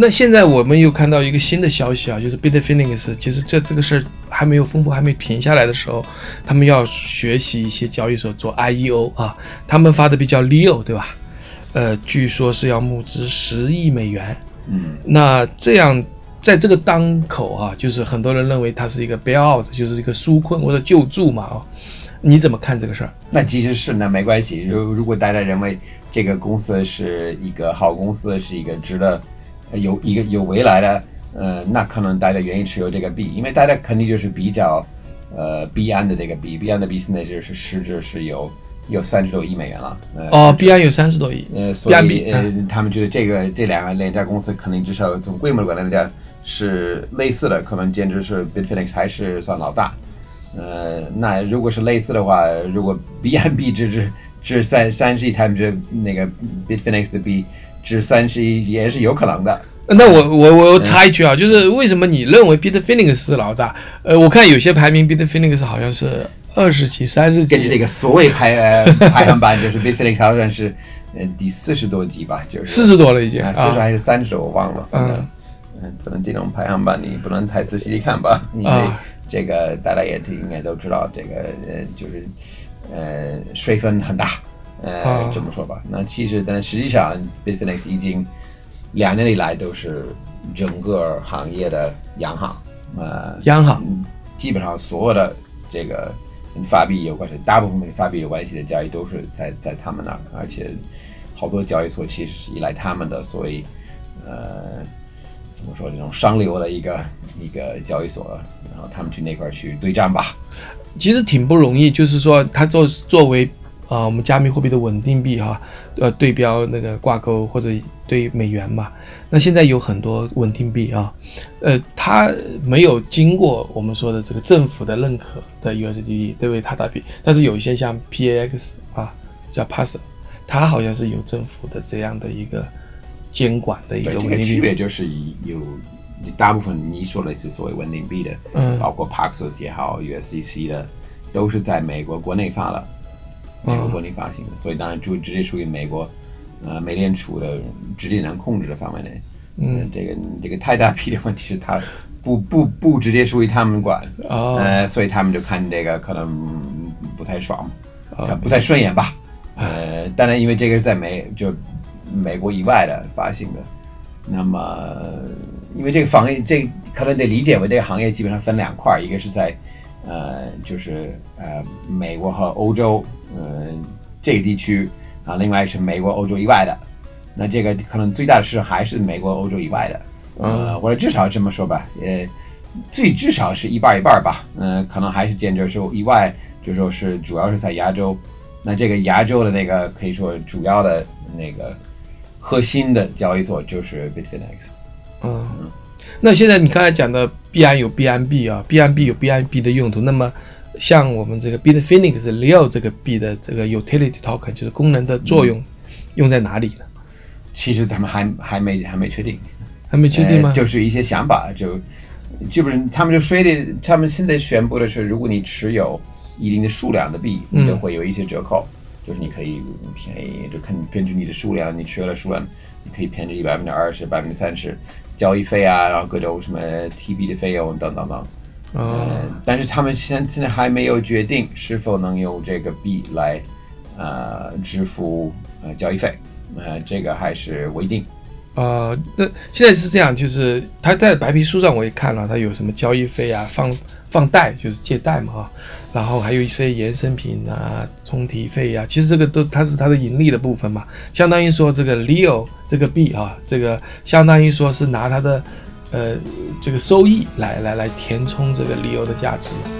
那现在我们又看到一个新的消息啊，就是 Bitfinex，其实这这个事儿还没有风波还没平下来的时候，他们要学习一些交易所做 IEO 啊，他们发的比较 Leo 对吧？呃，据说是要募资十亿美元。嗯，那这样在这个当口啊，就是很多人认为它是一个 bailout，就是一个纾困或者救助嘛啊，你怎么看这个事儿？那其实是那没关系。如如果大家认为这个公司是一个好公司，是一个值得有一个有未来的，呃，那可能大家愿意持有这个币，因为大家肯定就是比较呃币安的这个币，币安的币现在就是市值是有有三十多亿美元了。呃、哦，币安有三十多亿，呃，所以呃，他们觉得这个这两个两家公司可能至少从规模来讲是类似的，可能简直是 Bitfinex 还是算老大。呃，那如果是类似的话，如果 BNB 值值值三三十亿，他们这那个 Bitfinex 的币值三十一也是有可能的。那我我我插一句啊，就是为什么你认为 Bitfinex 是老大？呃，我看有些排名 Bitfinex 好像是二十几、三十几，根据这个所谓排呃排行榜，就是 Bitfinex 好像是呃第四十多集吧，就是四十多了已经啊，四十啊还是三十，我忘了。嗯，嗯，可能这种排行榜你不能太仔细地看吧，因为啊这个大家也应该都知道，这个呃就是呃水分很大，呃、啊这么说吧。那其实但实际上，Bitfinex 已经两年以来都是整个行业的央行，呃，央行嗯基本上所有的这个跟法币有关系，大部分跟法币有关系的交易都是在在他们那儿，而且好多交易所其实是依赖他们的，所以呃怎么说这种上流的一个一个交易所，然后他们去那块儿去对战吧。其实挺不容易，就是说他作作为啊、呃我们加密货币的稳定币哈，呃对标那个挂钩或者对美元嘛。那现在有很多稳定币啊，呃，它没有经过我们说的这个政府的认可的 USDT 对不对？它打币，但是有一些像 PAX 啊，叫 Pass，它好像是有政府的这样的一个监管的一，个稳定币。区别就是有大部分你说的是所谓稳定币的，嗯包括 Paxos 也好，USDC 的，都是在美国国内发的，美国嗯国内发行的，所以当然就直接属于美国呃美联储的直接能控制的范围内。嗯，这个这个太大批的问题是它不不不直接属于他们管，哦呃，所以他们就看这个可能不太爽，不太顺眼吧。呃，当然因为这个是在美就美国以外的发行的，那么因为这个行业这可能得理解为这个行业基本上分两块儿，一个是在呃就是呃美国和欧洲呃这个地区啊，另外是美国欧洲以外的。那这个可能最大的市场还是美国、欧洲以外的，呃，或者至少这么说吧，呃，最至少是一半儿一半儿吧，嗯、可能还是坚决说以外，就说是主要是在亚洲，那这个亚洲的那个可以说主要的那个核心的交易所就是 Bitfinex，嗯，那现在你刚才讲的币安有 B 安 B 啊，，B 安 B 有 B 安 B 的用途。那么像我们这个 Bitfinex Leo 这个币的这个 utility token，就是功能的作用，用在哪里呢？其实他们还还没还没确定，还没确定吗呃？就是一些想法，就基本上他们就说的，他们现在宣布的是，如果你持有一定的数量的币，嗯你就会有一些折扣，就是你可以便宜，就看根据你的数量，你持有的数量，你可以便宜百分之二十、百分之三十交易费啊，然后各种什么 TB 的费用等等等。哦，呃，但是他们现现在还没有决定是否能用这个币来呃支付呃交易费，呃，这个还是未定。呃，那现在是这样，就是他在白皮书上我也看了，他有什么交易费啊、放放贷就是借贷嘛哈，然后还有一些衍生品啊、充提费啊，其实这个都它是它的盈利的部分嘛，相当于说这个 Leo 这个币啊，这个相当于说是拿它的呃这个收益来来来填充这个理由的价值嘛。